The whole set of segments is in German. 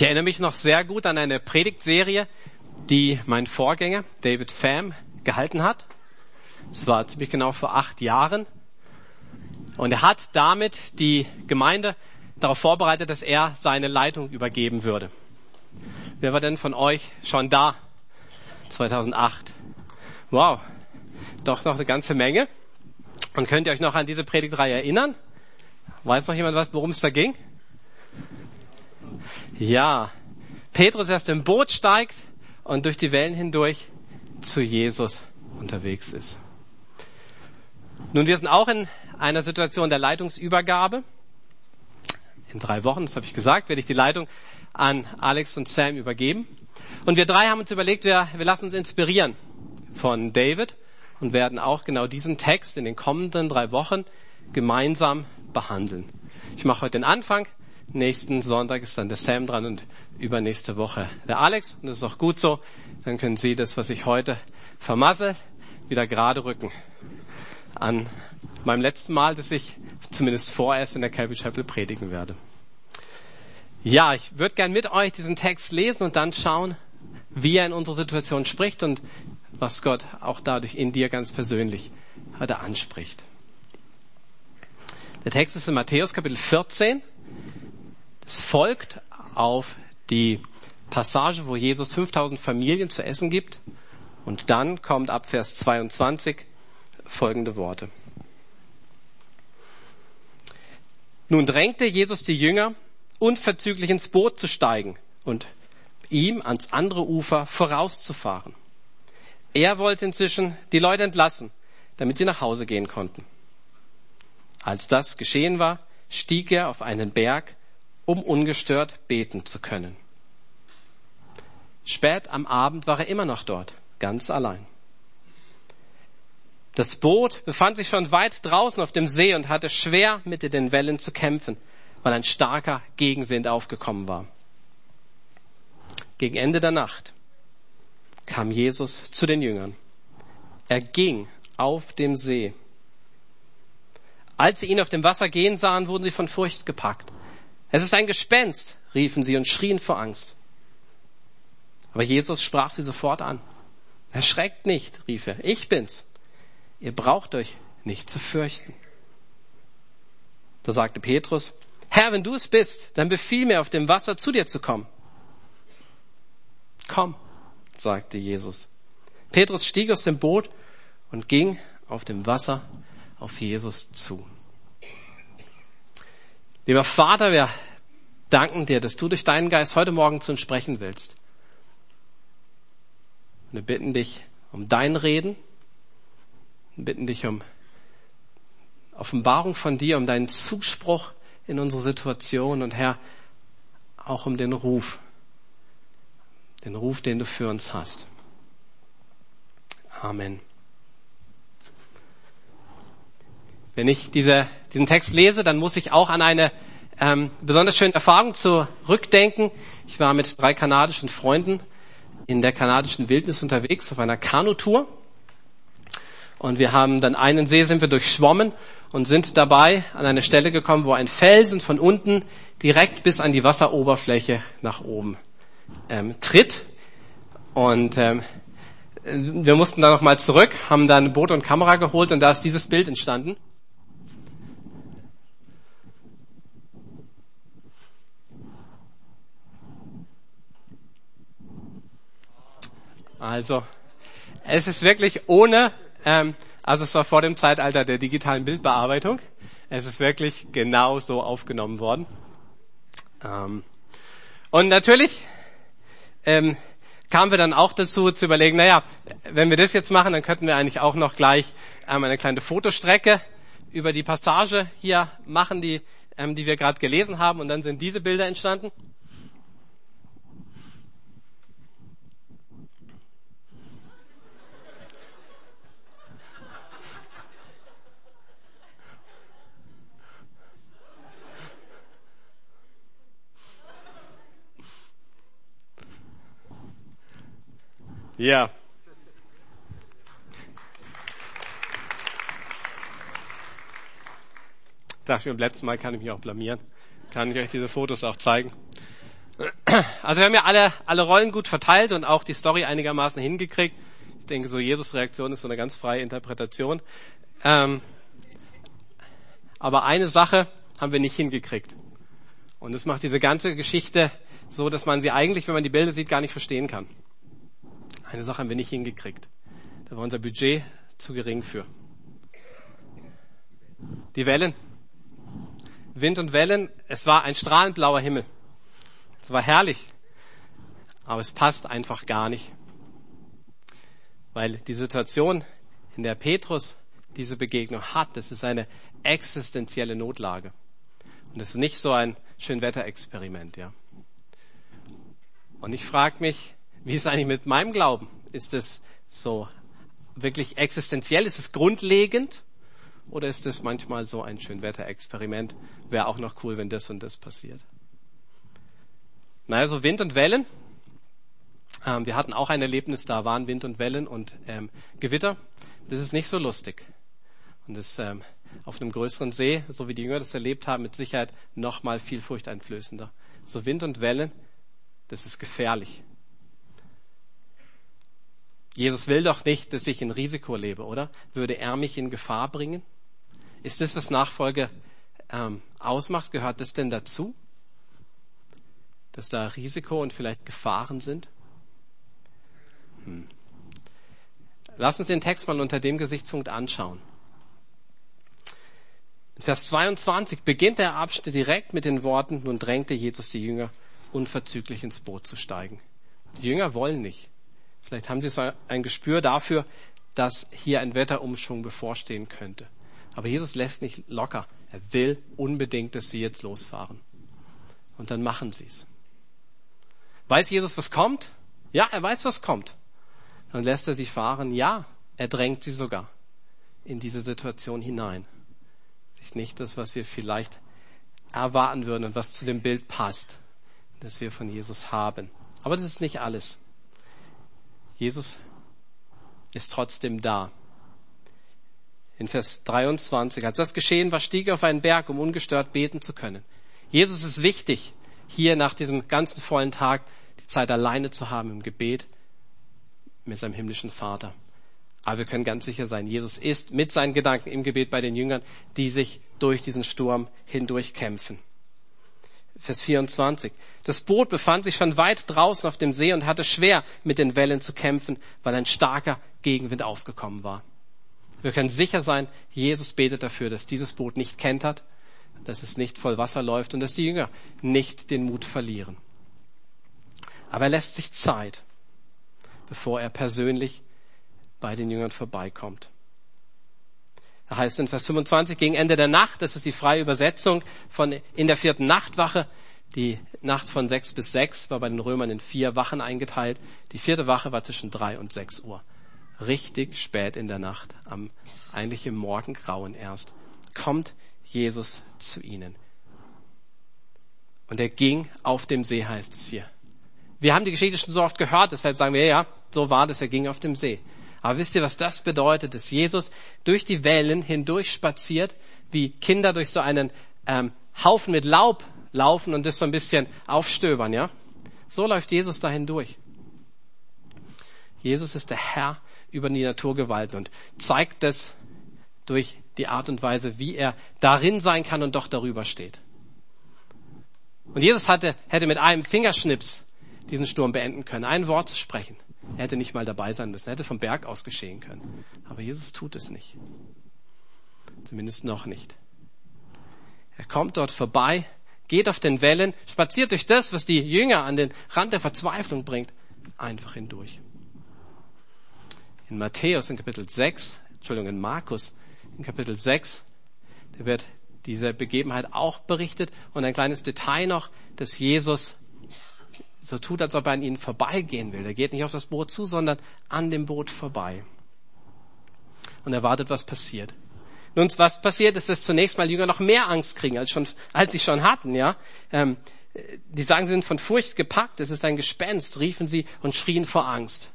Ich erinnere mich noch sehr gut an eine Predigtserie, die mein Vorgänger David Pham gehalten hat. Das war ziemlich genau vor acht Jahren. Und er hat damit die Gemeinde darauf vorbereitet, dass er seine Leitung übergeben würde. Wer war denn von euch schon da? 2008. Wow. Doch noch eine ganze Menge. Und könnt ihr euch noch an diese Predigtreihe erinnern? Weiß noch jemand was, worum es da ging? Ja, Petrus erst im Boot steigt und durch die Wellen hindurch zu Jesus unterwegs ist. Nun, wir sind auch in einer Situation der Leitungsübergabe. In drei Wochen, das habe ich gesagt, werde ich die Leitung an Alex und Sam übergeben. Und wir drei haben uns überlegt, wir, wir lassen uns inspirieren von David und werden auch genau diesen Text in den kommenden drei Wochen gemeinsam behandeln. Ich mache heute den Anfang, Nächsten Sonntag ist dann der Sam dran und übernächste Woche der Alex. Und das ist auch gut so. Dann können Sie das, was ich heute vermassel, wieder gerade rücken. An meinem letzten Mal, dass ich zumindest vorerst in der Calvary Chapel predigen werde. Ja, ich würde gern mit euch diesen Text lesen und dann schauen, wie er in unsere Situation spricht und was Gott auch dadurch in dir ganz persönlich heute anspricht. Der Text ist in Matthäus Kapitel 14, es folgt auf die Passage, wo Jesus 5000 Familien zu essen gibt. Und dann kommt ab Vers 22 folgende Worte. Nun drängte Jesus die Jünger, unverzüglich ins Boot zu steigen und ihm ans andere Ufer vorauszufahren. Er wollte inzwischen die Leute entlassen, damit sie nach Hause gehen konnten. Als das geschehen war, stieg er auf einen Berg um ungestört beten zu können. Spät am Abend war er immer noch dort, ganz allein. Das Boot befand sich schon weit draußen auf dem See und hatte schwer mit den Wellen zu kämpfen, weil ein starker Gegenwind aufgekommen war. Gegen Ende der Nacht kam Jesus zu den Jüngern. Er ging auf dem See. Als sie ihn auf dem Wasser gehen sahen, wurden sie von Furcht gepackt. Es ist ein Gespenst, riefen sie und schrien vor Angst. Aber Jesus sprach sie sofort an. Erschreckt nicht, rief er, ich bin's. Ihr braucht euch nicht zu fürchten. Da sagte Petrus, Herr, wenn du es bist, dann befiehl mir auf dem Wasser zu dir zu kommen. Komm, sagte Jesus. Petrus stieg aus dem Boot und ging auf dem Wasser auf Jesus zu. Lieber Vater, wir danken dir, dass du durch deinen Geist heute Morgen zu uns sprechen willst. Und wir bitten dich um dein Reden, wir bitten dich um Offenbarung von dir, um deinen Zuspruch in unsere Situation und Herr, auch um den Ruf, den Ruf, den du für uns hast. Amen. Wenn ich diese, diesen Text lese, dann muss ich auch an eine ähm, besonders schöne Erfahrung zurückdenken. Ich war mit drei kanadischen Freunden in der kanadischen Wildnis unterwegs auf einer Kanutour. Und wir haben dann einen See sind wir durchschwommen und sind dabei an eine Stelle gekommen, wo ein Felsen von unten direkt bis an die Wasseroberfläche nach oben ähm, tritt. Und ähm, wir mussten dann nochmal zurück, haben dann Boot und Kamera geholt und da ist dieses Bild entstanden. Also, es ist wirklich ohne, ähm, also es war vor dem Zeitalter der digitalen Bildbearbeitung. Es ist wirklich genau so aufgenommen worden. Ähm, und natürlich ähm, kamen wir dann auch dazu zu überlegen, naja, wenn wir das jetzt machen, dann könnten wir eigentlich auch noch gleich ähm, eine kleine Fotostrecke über die Passage hier machen, die, ähm, die wir gerade gelesen haben. Und dann sind diese Bilder entstanden. Ja. Ich dachte, beim letzten Mal kann ich mich auch blamieren. Kann ich euch diese Fotos auch zeigen. Also wir haben ja alle, alle Rollen gut verteilt und auch die Story einigermaßen hingekriegt. Ich denke, so Jesus Reaktion ist so eine ganz freie Interpretation. Ähm, aber eine Sache haben wir nicht hingekriegt. Und das macht diese ganze Geschichte so, dass man sie eigentlich, wenn man die Bilder sieht, gar nicht verstehen kann. Eine Sache haben wir nicht hingekriegt. Da war unser Budget zu gering für. Die Wellen. Wind und Wellen. Es war ein strahlend blauer Himmel. Es war herrlich. Aber es passt einfach gar nicht. Weil die Situation, in der Petrus diese Begegnung hat, das ist eine existenzielle Notlage. Und es ist nicht so ein Schönwetterexperiment, ja. Und ich frage mich, wie ist es eigentlich mit meinem Glauben? Ist es so wirklich existenziell? Ist es grundlegend? Oder ist es manchmal so ein Schönwetterexperiment? Wäre auch noch cool, wenn das und das passiert. Naja, so Wind und Wellen. Ähm, wir hatten auch ein Erlebnis, da waren Wind und Wellen und ähm, Gewitter. Das ist nicht so lustig. Und das ähm, auf einem größeren See, so wie die Jünger das erlebt haben, mit Sicherheit noch mal viel furchteinflößender. So Wind und Wellen, das ist gefährlich. Jesus will doch nicht, dass ich in Risiko lebe, oder? Würde er mich in Gefahr bringen? Ist das, was Nachfolge ähm, ausmacht? Gehört das denn dazu? Dass da Risiko und vielleicht Gefahren sind? Hm. Lass uns den Text mal unter dem Gesichtspunkt anschauen. In Vers 22 beginnt der Abschnitt direkt mit den Worten, nun drängte Jesus die Jünger unverzüglich ins Boot zu steigen. Die Jünger wollen nicht. Vielleicht haben sie so ein Gespür dafür, dass hier ein Wetterumschwung bevorstehen könnte. Aber Jesus lässt nicht locker. Er will unbedingt, dass sie jetzt losfahren. Und dann machen sie es. Weiß Jesus, was kommt? Ja, er weiß, was kommt. Dann lässt er sie fahren. Ja, er drängt sie sogar in diese Situation hinein. Sich nicht das, was wir vielleicht erwarten würden und was zu dem Bild passt, das wir von Jesus haben. Aber das ist nicht alles. Jesus ist trotzdem da. In Vers 23, als das geschehen war, stieg er auf einen Berg, um ungestört beten zu können. Jesus ist wichtig, hier nach diesem ganzen vollen Tag die Zeit alleine zu haben im Gebet mit seinem himmlischen Vater. Aber wir können ganz sicher sein, Jesus ist mit seinen Gedanken im Gebet bei den Jüngern, die sich durch diesen Sturm hindurch kämpfen. Vers 24. Das Boot befand sich schon weit draußen auf dem See und hatte schwer mit den Wellen zu kämpfen, weil ein starker Gegenwind aufgekommen war. Wir können sicher sein, Jesus betet dafür, dass dieses Boot nicht kentert, dass es nicht voll Wasser läuft und dass die Jünger nicht den Mut verlieren. Aber er lässt sich Zeit, bevor er persönlich bei den Jüngern vorbeikommt. Da heißt in Vers 25, gegen Ende der Nacht, das ist die freie Übersetzung von in der vierten Nachtwache. Die Nacht von sechs bis sechs war bei den Römern in vier Wachen eingeteilt. Die vierte Wache war zwischen drei und sechs Uhr. Richtig spät in der Nacht, am eigentlich im Morgengrauen erst, kommt Jesus zu ihnen. Und er ging auf dem See, heißt es hier. Wir haben die Geschichte schon so oft gehört, deshalb sagen wir, ja, so war das, er ging auf dem See. Aber wisst ihr, was das bedeutet? Dass Jesus durch die Wellen hindurch spaziert, wie Kinder durch so einen ähm, Haufen mit Laub laufen und das so ein bisschen aufstöbern, ja? So läuft Jesus da hindurch. Jesus ist der Herr über die Naturgewalten und zeigt das durch die Art und Weise, wie er darin sein kann und doch darüber steht. Und Jesus hatte, hätte mit einem Fingerschnips diesen Sturm beenden können, ein Wort zu sprechen. Er hätte nicht mal dabei sein müssen. Er hätte vom Berg aus geschehen können. Aber Jesus tut es nicht. Zumindest noch nicht. Er kommt dort vorbei, geht auf den Wellen, spaziert durch das, was die Jünger an den Rand der Verzweiflung bringt, einfach hindurch. In Matthäus in Kapitel 6, Entschuldigung, in Markus in Kapitel 6, da wird diese Begebenheit auch berichtet und ein kleines Detail noch, dass Jesus so tut, als ob er an ihnen vorbeigehen will. Er geht nicht auf das Boot zu, sondern an dem Boot vorbei. Und er wartet, was passiert. Nun, was passiert ist, dass zunächst mal Jünger noch mehr Angst kriegen, als, schon, als sie schon hatten. Ja, ähm, Die sagen, sie sind von Furcht gepackt, es ist ein Gespenst, riefen sie und schrien vor Angst.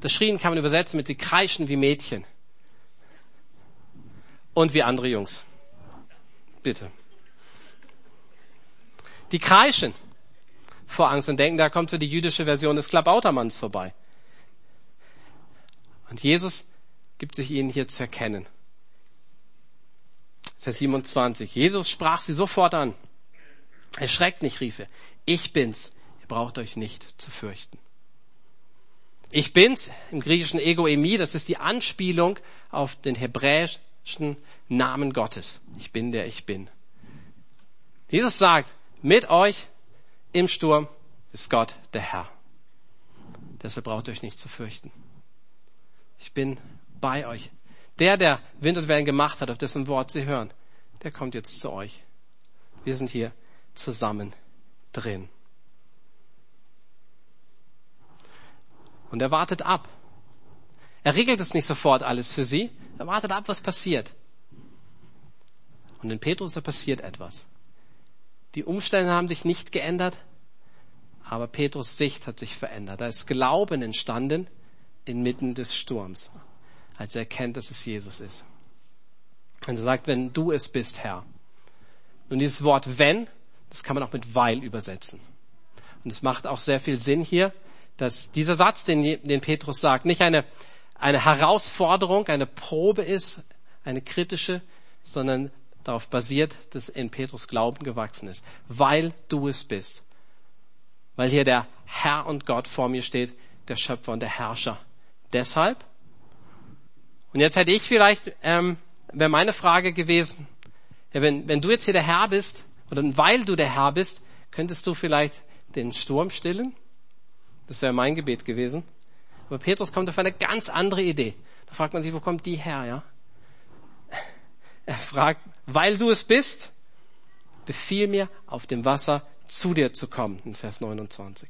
Das Schrien kann man übersetzen mit sie kreischen wie Mädchen. Und wie andere Jungs. Bitte. Die kreischen. Vor Angst und denken, da kommt so die jüdische Version des Klabautermanns vorbei. Und Jesus gibt sich ihnen hier zu erkennen. Vers 27. Jesus sprach sie sofort an. Erschreckt nicht, rief er. Ich bin's. Ihr braucht euch nicht zu fürchten. Ich bin's, im griechischen Egoemi, das ist die Anspielung auf den hebräischen Namen Gottes. Ich bin der ich bin. Jesus sagt, mit euch im Sturm ist Gott der Herr. Deshalb braucht ihr euch nicht zu fürchten. Ich bin bei euch. Der, der Wind und Wellen gemacht hat, auf dessen Wort sie hören, der kommt jetzt zu euch. Wir sind hier zusammen drin. Und er wartet ab. Er regelt es nicht sofort alles für sie. Er wartet ab, was passiert. Und in Petrus, da passiert etwas. Die Umstände haben sich nicht geändert, aber Petrus Sicht hat sich verändert. Da ist Glauben entstanden inmitten des Sturms, als er erkennt, dass es Jesus ist. Und er sagt, wenn du es bist, Herr. Und dieses Wort wenn, das kann man auch mit weil übersetzen. Und es macht auch sehr viel Sinn hier, dass dieser Satz, den, den Petrus sagt, nicht eine, eine Herausforderung, eine Probe ist, eine kritische, sondern darauf basiert, dass in Petrus Glauben gewachsen ist. Weil du es bist. Weil hier der Herr und Gott vor mir steht, der Schöpfer und der Herrscher. Deshalb. Und jetzt hätte ich vielleicht, ähm, wäre meine Frage gewesen, ja, wenn, wenn du jetzt hier der Herr bist, oder weil du der Herr bist, könntest du vielleicht den Sturm stillen? Das wäre mein Gebet gewesen. Aber Petrus kommt auf eine ganz andere Idee. Da fragt man sich, wo kommt die her, ja? Er fragt, weil du es bist, befiehl mir, auf dem Wasser zu dir zu kommen, in Vers 29.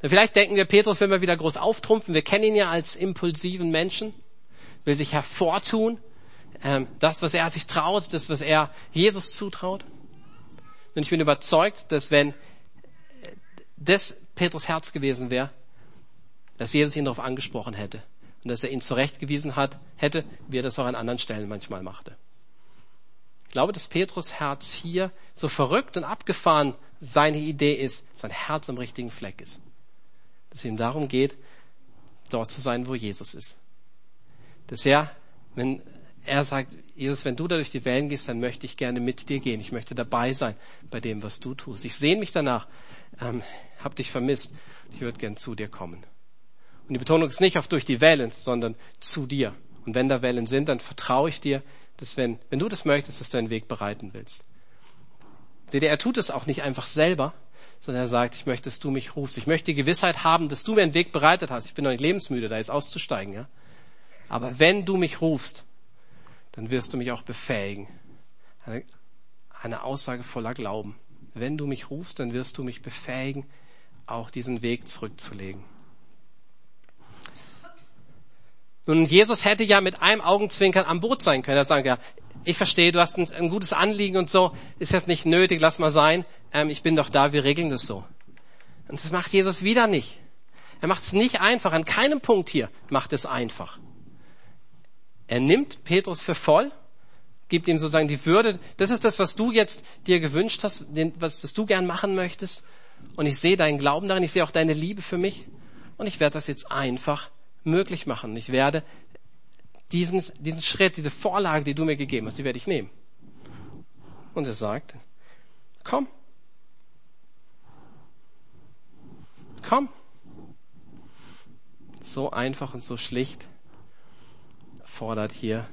Dann vielleicht denken wir, Petrus will mal wieder groß auftrumpfen. Wir kennen ihn ja als impulsiven Menschen, will sich hervortun, ähm, das, was er sich traut, das, was er Jesus zutraut. Und ich bin überzeugt, dass wenn das Petrus Herz gewesen wäre, dass Jesus ihn darauf angesprochen hätte und dass er ihn zurechtgewiesen hat, hätte, wie er das auch an anderen Stellen manchmal machte. Ich glaube, dass Petrus Herz hier so verrückt und abgefahren seine Idee ist, sein Herz am richtigen Fleck ist. Dass es ihm darum geht, dort zu sein, wo Jesus ist. Dass er, wenn er sagt, Jesus, wenn du da durch die Wellen gehst, dann möchte ich gerne mit dir gehen. Ich möchte dabei sein bei dem, was du tust. Ich sehne mich danach, ähm, hab dich vermisst. Ich würde gern zu dir kommen. Und die Betonung ist nicht auf durch die Wellen, sondern zu dir. Und wenn da Wellen sind, dann vertraue ich dir, dass wenn, wenn du das möchtest, dass du einen Weg bereiten willst. Seht ihr, er tut es auch nicht einfach selber, sondern er sagt, ich möchte, dass du mich rufst. Ich möchte die Gewissheit haben, dass du mir einen Weg bereitet hast. Ich bin noch nicht lebensmüde, da jetzt auszusteigen, ja. Aber wenn du mich rufst, dann wirst du mich auch befähigen. Eine, eine Aussage voller Glauben. Wenn du mich rufst, dann wirst du mich befähigen, auch diesen Weg zurückzulegen. Nun, Jesus hätte ja mit einem Augenzwinkern am Boot sein können. Er sagt ja, ich verstehe, du hast ein, ein, gutes Anliegen und so, ist jetzt nicht nötig, lass mal sein. Ähm, ich bin doch da, wir regeln das so. Und das macht Jesus wieder nicht. Er macht es nicht einfach. An keinem Punkt hier macht es einfach. Er nimmt Petrus für voll, gibt ihm sozusagen die Würde. Das ist das, was du jetzt dir gewünscht hast, was das du gern machen möchtest. Und ich sehe deinen Glauben darin, ich sehe auch deine Liebe für mich. Und ich werde das jetzt einfach möglich machen. Ich werde diesen, diesen Schritt, diese Vorlage, die du mir gegeben hast, die werde ich nehmen. Und er sagt, komm. Komm. So einfach und so schlicht fordert hier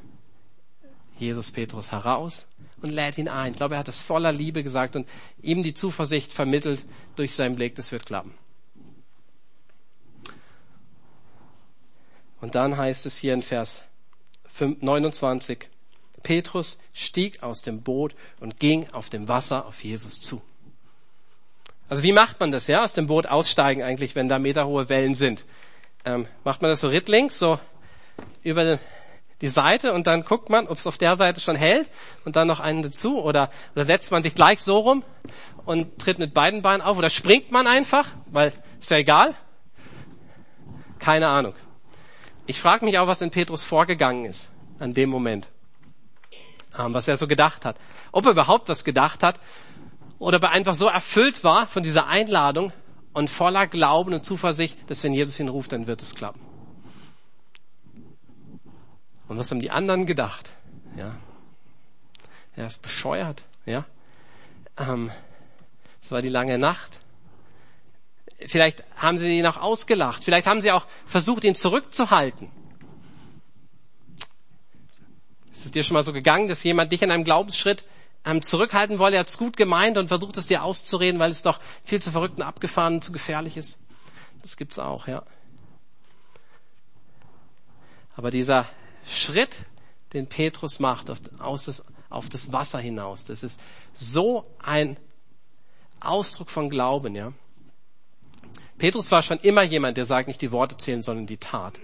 Jesus Petrus heraus und lädt ihn ein. Ich glaube, er hat es voller Liebe gesagt und ihm die Zuversicht vermittelt durch seinen Blick, das wird klappen. Und dann heißt es hier in Vers 29, Petrus stieg aus dem Boot und ging auf dem Wasser auf Jesus zu. Also wie macht man das, ja? Aus dem Boot aussteigen eigentlich, wenn da meterhohe Wellen sind. Ähm, macht man das so rittlings, so über die Seite und dann guckt man, ob es auf der Seite schon hält und dann noch einen dazu oder, oder setzt man sich gleich so rum und tritt mit beiden Beinen auf oder springt man einfach, weil ist ja egal. Keine Ahnung. Ich frage mich auch, was in Petrus vorgegangen ist an dem Moment, ähm, was er so gedacht hat. Ob er überhaupt was gedacht hat oder ob er einfach so erfüllt war von dieser Einladung und voller Glauben und Zuversicht, dass wenn Jesus ihn ruft, dann wird es klappen. Und was haben die anderen gedacht? Ja, er ist bescheuert. Ja, ähm, es war die lange Nacht. Vielleicht haben sie ihn auch ausgelacht. Vielleicht haben sie auch versucht, ihn zurückzuhalten. Ist es dir schon mal so gegangen, dass jemand dich in einem Glaubensschritt ähm, zurückhalten wolle? Er hat es gut gemeint und versucht es dir auszureden, weil es doch viel zu verrückt und abgefahren und zu gefährlich ist. Das gibt's auch, ja. Aber dieser Schritt, den Petrus macht auf, das, auf das Wasser hinaus, das ist so ein Ausdruck von Glauben, ja. Petrus war schon immer jemand, der sagt, nicht die Worte zählen, sondern die Tat.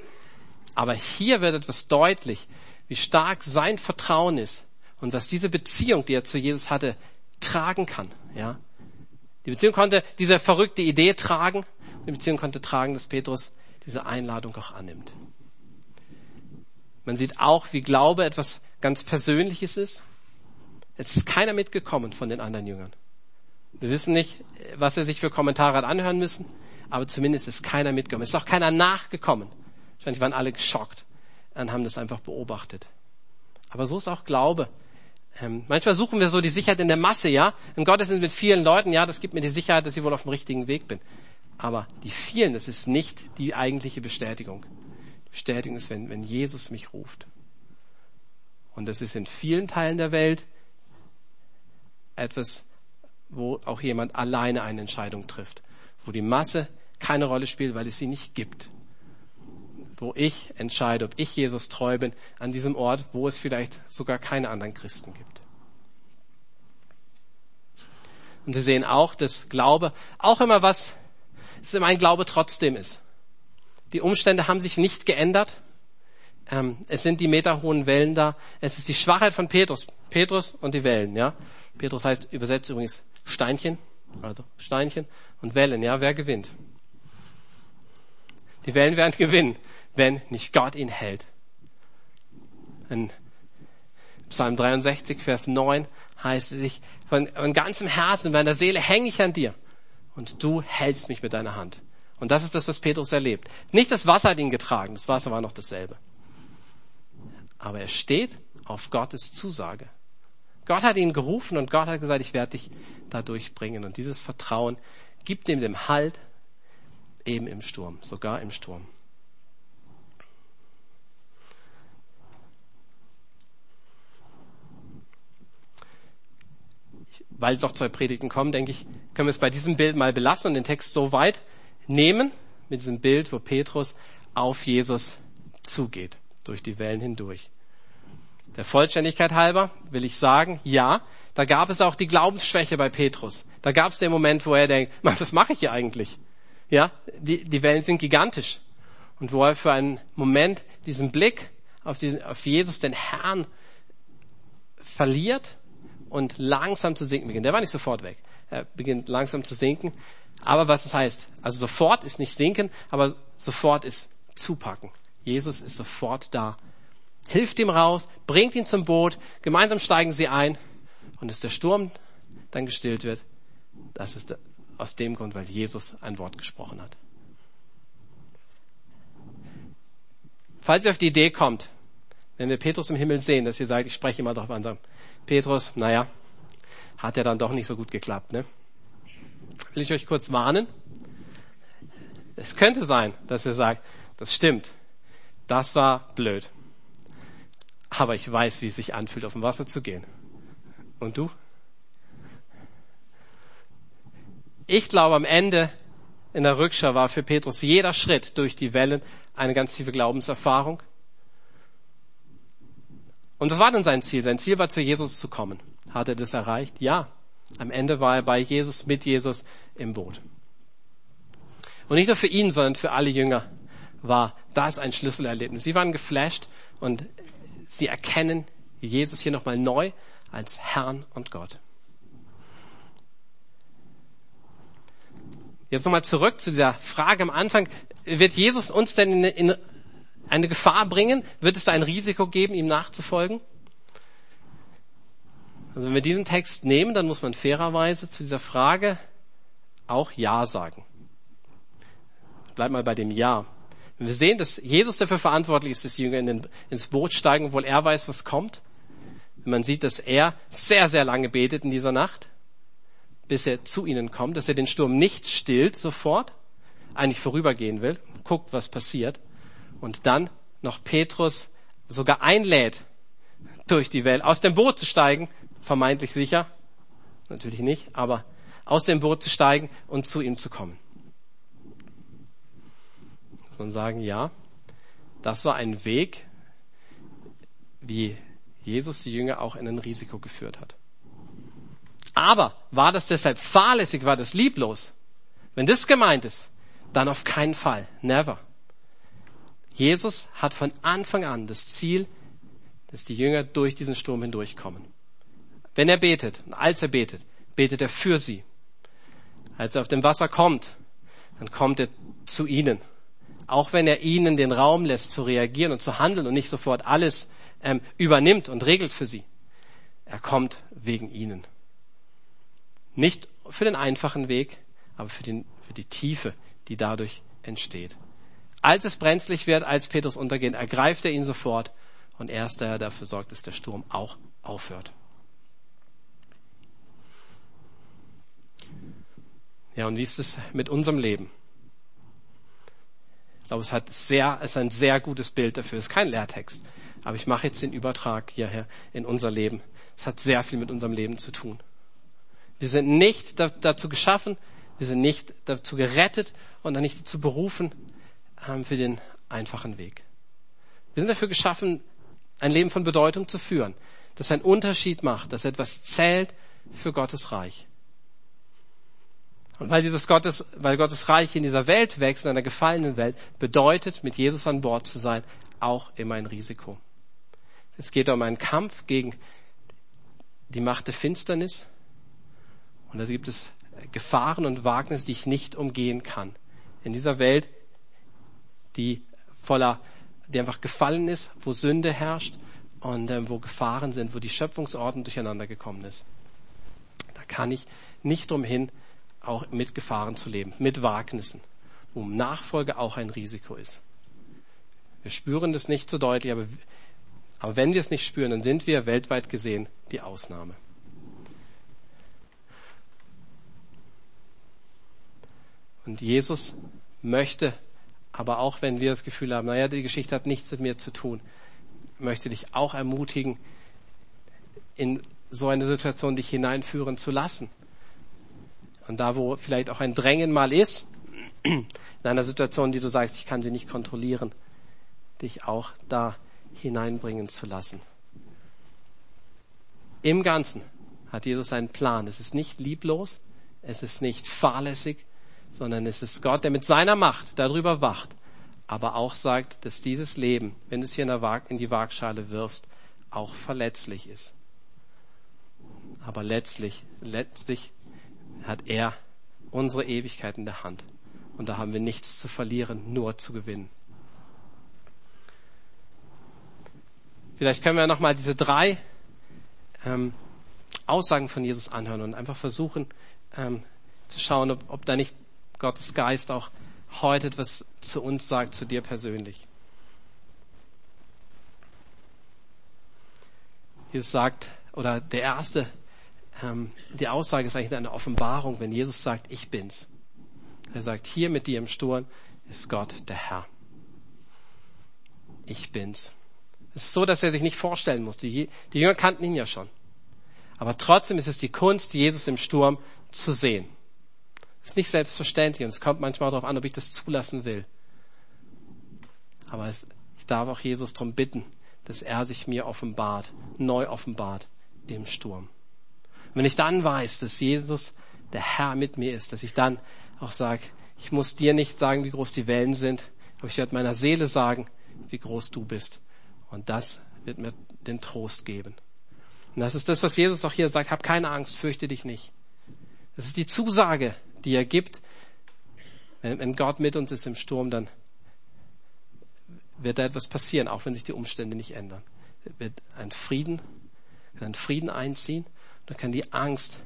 Aber hier wird etwas deutlich, wie stark sein Vertrauen ist und was diese Beziehung, die er zu Jesus hatte, tragen kann. Ja, die Beziehung konnte diese verrückte Idee tragen. Die Beziehung konnte tragen, dass Petrus diese Einladung auch annimmt. Man sieht auch, wie Glaube etwas ganz Persönliches ist. Es ist keiner mitgekommen von den anderen Jüngern. Wir wissen nicht, was er sich für Kommentare hat anhören müssen, aber zumindest ist keiner mitgekommen. Es ist auch keiner nachgekommen. Wahrscheinlich waren alle geschockt und haben das einfach beobachtet. Aber so ist auch Glaube. Ähm, manchmal suchen wir so die Sicherheit in der Masse, ja. In Gottesdienst mit vielen Leuten, ja, das gibt mir die Sicherheit, dass ich wohl auf dem richtigen Weg bin. Aber die vielen, das ist nicht die eigentliche Bestätigung. Die Bestätigung ist, wenn, wenn Jesus mich ruft. Und das ist in vielen Teilen der Welt etwas, wo auch jemand alleine eine Entscheidung trifft. Wo die Masse keine Rolle spielt, weil es sie nicht gibt wo ich entscheide, ob ich Jesus treu bin, an diesem Ort, wo es vielleicht sogar keine anderen Christen gibt. Und Sie sehen auch, dass Glaube auch immer was, dass immer ein Glaube trotzdem ist. Die Umstände haben sich nicht geändert. Ähm, es sind die meterhohen Wellen da. Es ist die Schwachheit von Petrus. Petrus und die Wellen, ja. Petrus heißt übersetzt übrigens Steinchen, also Steinchen und Wellen, ja. Wer gewinnt? Die Wellen werden gewinnen wenn nicht Gott ihn hält. In Psalm 63, Vers 9 heißt es sich, von, von ganzem Herzen, meiner Seele hänge ich an dir und du hältst mich mit deiner Hand. Und das ist das, was Petrus erlebt. Nicht das Wasser hat ihn getragen, das Wasser war noch dasselbe. Aber er steht auf Gottes Zusage. Gott hat ihn gerufen und Gott hat gesagt, ich werde dich da durchbringen. Und dieses Vertrauen gibt ihm dem Halt eben im Sturm, sogar im Sturm. weil noch zwei Predigten kommen, denke ich, können wir es bei diesem Bild mal belassen und den Text so weit nehmen, mit diesem Bild, wo Petrus auf Jesus zugeht, durch die Wellen hindurch. Der Vollständigkeit halber will ich sagen, ja, da gab es auch die Glaubensschwäche bei Petrus. Da gab es den Moment, wo er denkt, was mache ich hier eigentlich? Ja, die, die Wellen sind gigantisch. Und wo er für einen Moment diesen Blick auf, diesen, auf Jesus, den Herrn, verliert und langsam zu sinken beginnt. Der war nicht sofort weg. Er beginnt langsam zu sinken. Aber was es heißt, also sofort ist nicht sinken, aber sofort ist zupacken. Jesus ist sofort da, hilft ihm raus, bringt ihn zum Boot, gemeinsam steigen sie ein und dass der Sturm dann gestillt wird, das ist aus dem Grund, weil Jesus ein Wort gesprochen hat. Falls ihr auf die Idee kommt, wenn wir Petrus im Himmel sehen, dass ihr sagt, ich spreche immer darauf an, Petrus, naja, hat ja dann doch nicht so gut geklappt, ne? Will ich euch kurz warnen? Es könnte sein, dass ihr sagt, das stimmt, das war blöd. Aber ich weiß, wie es sich anfühlt, auf dem Wasser zu gehen. Und du? Ich glaube, am Ende in der Rückschau war für Petrus jeder Schritt durch die Wellen eine ganz tiefe Glaubenserfahrung. Und was war denn sein Ziel? Sein Ziel war, zu Jesus zu kommen. Hat er das erreicht? Ja. Am Ende war er bei Jesus, mit Jesus im Boot. Und nicht nur für ihn, sondern für alle Jünger war das ein Schlüsselerlebnis. Sie waren geflasht und sie erkennen Jesus hier nochmal neu als Herrn und Gott. Jetzt nochmal zurück zu der Frage am Anfang. Wird Jesus uns denn in, in eine Gefahr bringen? Wird es da ein Risiko geben, ihm nachzufolgen? Also wenn wir diesen Text nehmen, dann muss man fairerweise zu dieser Frage auch Ja sagen. Bleib mal bei dem Ja. Wenn wir sehen, dass Jesus dafür verantwortlich ist, dass Jünger in den, ins Boot steigen, obwohl er weiß, was kommt. Wenn man sieht, dass er sehr, sehr lange betet in dieser Nacht, bis er zu ihnen kommt, dass er den Sturm nicht stillt sofort, eigentlich vorübergehen will, guckt, was passiert, und dann noch Petrus sogar einlädt, durch die Welt aus dem Boot zu steigen, vermeintlich sicher, natürlich nicht, aber aus dem Boot zu steigen und zu ihm zu kommen. Man sagen, ja, das war ein Weg, wie Jesus die Jünger auch in ein Risiko geführt hat. Aber war das deshalb fahrlässig, war das lieblos? Wenn das gemeint ist, dann auf keinen Fall. Never. Jesus hat von Anfang an das Ziel, dass die Jünger durch diesen Sturm hindurchkommen. Wenn er betet, als er betet, betet er für sie. Als er auf dem Wasser kommt, dann kommt er zu ihnen. Auch wenn er ihnen den Raum lässt, zu reagieren und zu handeln und nicht sofort alles ähm, übernimmt und regelt für sie. Er kommt wegen ihnen. Nicht für den einfachen Weg, aber für, den, für die Tiefe, die dadurch entsteht. Als es brenzlig wird, als Petrus untergeht, ergreift er ihn sofort und er ist der, der dafür sorgt, dass der Sturm auch aufhört. Ja, und wie ist es mit unserem Leben? Ich glaube, es hat sehr, es ist ein sehr gutes Bild dafür. Es ist kein Lehrtext. Aber ich mache jetzt den Übertrag hierher in unser Leben. Es hat sehr viel mit unserem Leben zu tun. Wir sind nicht dazu geschaffen, wir sind nicht dazu gerettet und dann nicht dazu berufen für den einfachen Weg. Wir sind dafür geschaffen, ein Leben von Bedeutung zu führen, das einen Unterschied macht, dass etwas zählt für Gottes Reich. Und weil dieses Gottes, weil Gottes Reich in dieser Welt wächst, in einer gefallenen Welt, bedeutet, mit Jesus an Bord zu sein, auch immer ein Risiko. Es geht um einen Kampf gegen die Macht der Finsternis. Und da gibt es Gefahren und Wagnisse, die ich nicht umgehen kann. In dieser Welt, die voller, die einfach gefallen ist, wo Sünde herrscht und äh, wo Gefahren sind, wo die Schöpfungsordnung durcheinander gekommen ist. Da kann ich nicht umhin, auch mit Gefahren zu leben, mit Wagnissen, wo Nachfolge auch ein Risiko ist. Wir spüren das nicht so deutlich, aber, aber wenn wir es nicht spüren, dann sind wir weltweit gesehen die Ausnahme. Und Jesus möchte, aber auch wenn wir das Gefühl haben, naja, die Geschichte hat nichts mit mir zu tun, möchte dich auch ermutigen, in so eine Situation dich hineinführen zu lassen. Und da, wo vielleicht auch ein Drängen mal ist, in einer Situation, die du sagst, ich kann sie nicht kontrollieren, dich auch da hineinbringen zu lassen. Im Ganzen hat Jesus einen Plan. Es ist nicht lieblos, es ist nicht fahrlässig, sondern es ist Gott, der mit seiner Macht darüber wacht, aber auch sagt, dass dieses Leben, wenn du es hier in, die Waagschale wirfst, auch verletzlich ist. Aber letztlich, letztlich hat er unsere Ewigkeit in der Hand. Und da haben wir nichts zu verlieren, nur zu gewinnen. Vielleicht können wir nochmal diese drei ähm, Aussagen von Jesus anhören und einfach versuchen ähm, zu schauen, ob, ob da nicht Gottes Geist auch heute etwas zu uns sagt, zu dir persönlich. Jesus sagt, oder der erste ähm, die Aussage ist eigentlich eine Offenbarung, wenn Jesus sagt, ich bin's. Er sagt, hier mit dir im Sturm ist Gott der Herr. Ich bin's. Es ist so, dass er sich nicht vorstellen muss. Die, die Jünger kannten ihn ja schon. Aber trotzdem ist es die Kunst, Jesus im Sturm zu sehen. Ist nicht selbstverständlich und es kommt manchmal darauf an, ob ich das zulassen will. Aber es, ich darf auch Jesus darum bitten, dass er sich mir offenbart, neu offenbart im Sturm wenn ich dann weiß, dass Jesus der Herr mit mir ist, dass ich dann auch sage, ich muss dir nicht sagen, wie groß die Wellen sind, aber ich werde meiner Seele sagen, wie groß du bist. Und das wird mir den Trost geben. Und das ist das, was Jesus auch hier sagt, hab keine Angst, fürchte dich nicht. Das ist die Zusage, die er gibt. Wenn Gott mit uns ist im Sturm, dann wird da etwas passieren, auch wenn sich die Umstände nicht ändern. Wird ein Frieden, ein Frieden einziehen dann kann die Angst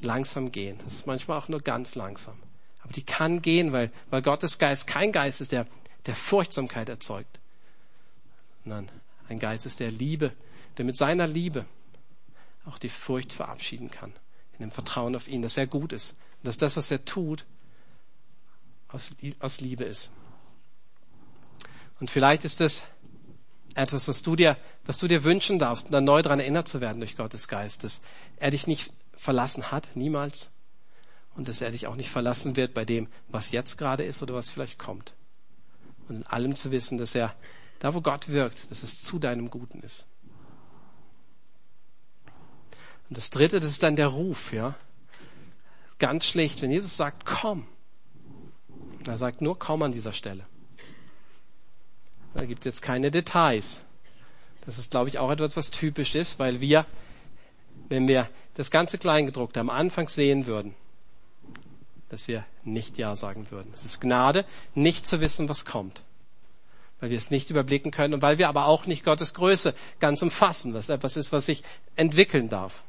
langsam gehen. Das ist manchmal auch nur ganz langsam. Aber die kann gehen, weil, weil Gottes Geist kein Geist ist, der, der Furchtsamkeit erzeugt, sondern ein Geist ist der Liebe, der mit seiner Liebe auch die Furcht verabschieden kann. In dem Vertrauen auf ihn, dass er gut ist. Und dass das, was er tut, aus, aus Liebe ist. Und vielleicht ist es etwas, was du dir, was du dir wünschen darfst, dann neu daran erinnert zu werden durch Gottes Geist, dass er dich nicht verlassen hat, niemals. Und dass er dich auch nicht verlassen wird bei dem, was jetzt gerade ist oder was vielleicht kommt. Und in allem zu wissen, dass er, da wo Gott wirkt, dass es zu deinem Guten ist. Und das dritte, das ist dann der Ruf, ja. Ganz schlicht, wenn Jesus sagt, komm. Er sagt nur komm an dieser Stelle. Da gibt es jetzt keine Details. Das ist, glaube ich, auch etwas, was typisch ist, weil wir, wenn wir das ganze Kleingedruckte am Anfang sehen würden, dass wir nicht Ja sagen würden. Es ist Gnade, nicht zu wissen, was kommt. Weil wir es nicht überblicken können und weil wir aber auch nicht Gottes Größe ganz umfassen, was etwas ist, was sich entwickeln darf.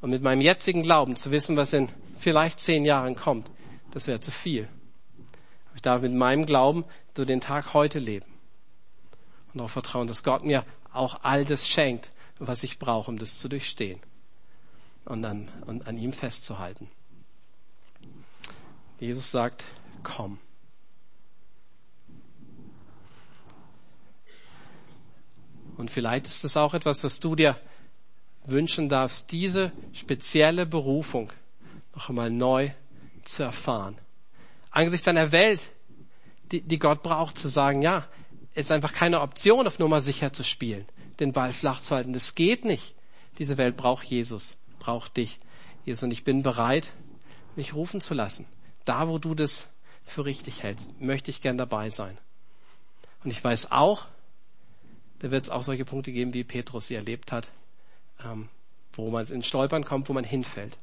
Und mit meinem jetzigen Glauben zu wissen, was in vielleicht zehn Jahren kommt, das wäre zu viel. Ich darf mit meinem Glauben so den Tag heute leben. Und darauf vertrauen, dass Gott mir auch all das schenkt, was ich brauche, um das zu durchstehen. Und an, und an ihm festzuhalten. Jesus sagt, komm. Und vielleicht ist es auch etwas, was du dir wünschen darfst, diese spezielle Berufung noch einmal neu zu erfahren. Angesichts einer Welt, die, die Gott braucht, zu sagen, ja, ist einfach keine Option, auf Nummer sicher zu spielen, den Ball flach zu halten. Das geht nicht. Diese Welt braucht Jesus, braucht dich, Jesus. Und ich bin bereit, mich rufen zu lassen. Da, wo du das für richtig hältst, möchte ich gern dabei sein. Und ich weiß auch, da wird es auch solche Punkte geben, wie Petrus sie erlebt hat wo man ins Stolpern kommt, wo man hinfällt.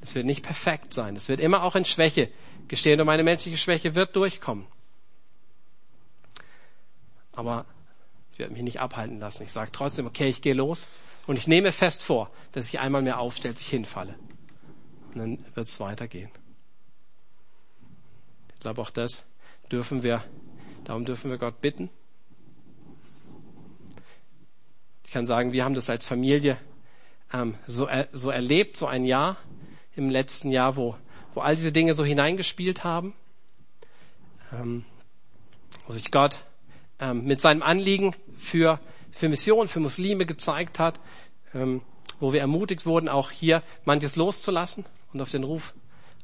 Es wird nicht perfekt sein. Es wird immer auch in Schwäche gestehen und meine menschliche Schwäche wird durchkommen. Aber ich werde mich nicht abhalten lassen. Ich sage trotzdem, okay, ich gehe los und ich nehme fest vor, dass ich einmal mehr aufstelle, dass ich hinfalle. Und dann wird es weitergehen. Ich glaube, auch das dürfen wir, darum dürfen wir Gott bitten Ich kann sagen, wir haben das als Familie ähm, so, er, so erlebt, so ein Jahr im letzten Jahr, wo, wo all diese Dinge so hineingespielt haben. Ähm, wo sich Gott ähm, mit seinem Anliegen für, für Mission, für Muslime gezeigt hat, ähm, wo wir ermutigt wurden, auch hier manches loszulassen und auf den Ruf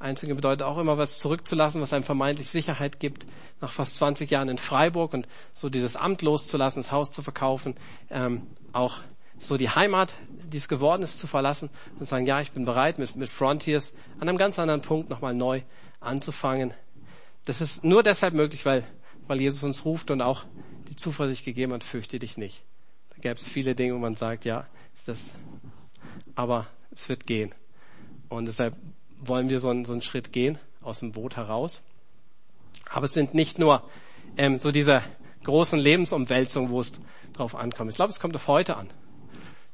Einzige bedeutet auch immer was zurückzulassen, was einem vermeintlich Sicherheit gibt. Nach fast 20 Jahren in Freiburg und so dieses Amt loszulassen, das Haus zu verkaufen, ähm, auch so die Heimat, die es geworden ist, zu verlassen und sagen, ja, ich bin bereit, mit, mit Frontiers an einem ganz anderen Punkt nochmal neu anzufangen. Das ist nur deshalb möglich, weil, weil Jesus uns ruft und auch die Zuversicht gegeben hat, fürchte dich nicht. Da gäbe es viele Dinge, wo man sagt, ja, das, aber es wird gehen. Und deshalb wollen wir so einen, so einen Schritt gehen aus dem Boot heraus. Aber es sind nicht nur ähm, so diese großen Lebensumwälzungen, wo es drauf ankommt. Ich glaube, es kommt auf heute an.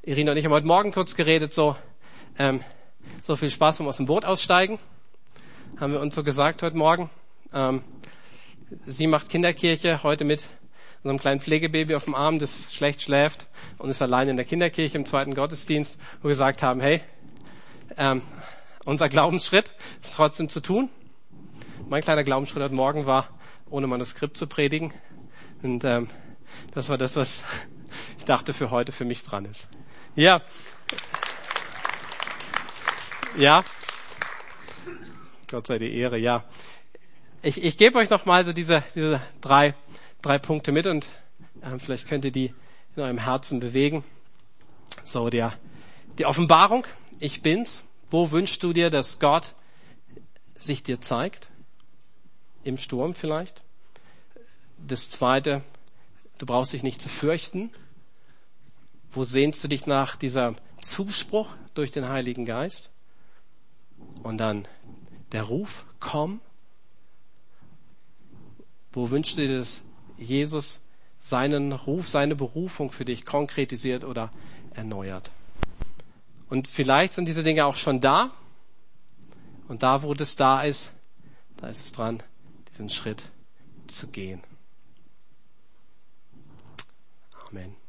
Irina und ich haben heute Morgen kurz geredet, so, ähm, so viel Spaß vom aus dem Boot aussteigen. Haben wir uns so gesagt heute Morgen. Ähm, sie macht Kinderkirche heute mit unserem kleinen Pflegebaby auf dem Arm, das schlecht schläft und ist allein in der Kinderkirche im zweiten Gottesdienst, wo wir gesagt haben, hey, ähm, unser Glaubensschritt ist trotzdem zu tun. Mein kleiner Glaubensschritt heute Morgen war, ohne Manuskript zu predigen. Und ähm, das war das, was ich dachte für heute für mich dran ist. Ja. Ja. Gott sei die Ehre, ja. Ich, ich gebe euch noch mal so diese, diese drei, drei Punkte mit und äh, vielleicht könnt ihr die in eurem Herzen bewegen. So, der, die Offenbarung, ich bin's. Wo wünschst du dir, dass Gott sich dir zeigt? Im Sturm vielleicht? Das zweite, du brauchst dich nicht zu fürchten. Wo sehnst du dich nach dieser Zuspruch durch den Heiligen Geist? Und dann der Ruf, komm. Wo wünschst du dir, dass Jesus seinen Ruf, seine Berufung für dich konkretisiert oder erneuert? Und vielleicht sind diese Dinge auch schon da. Und da, wo das da ist, da ist es dran, diesen Schritt zu gehen. Amen.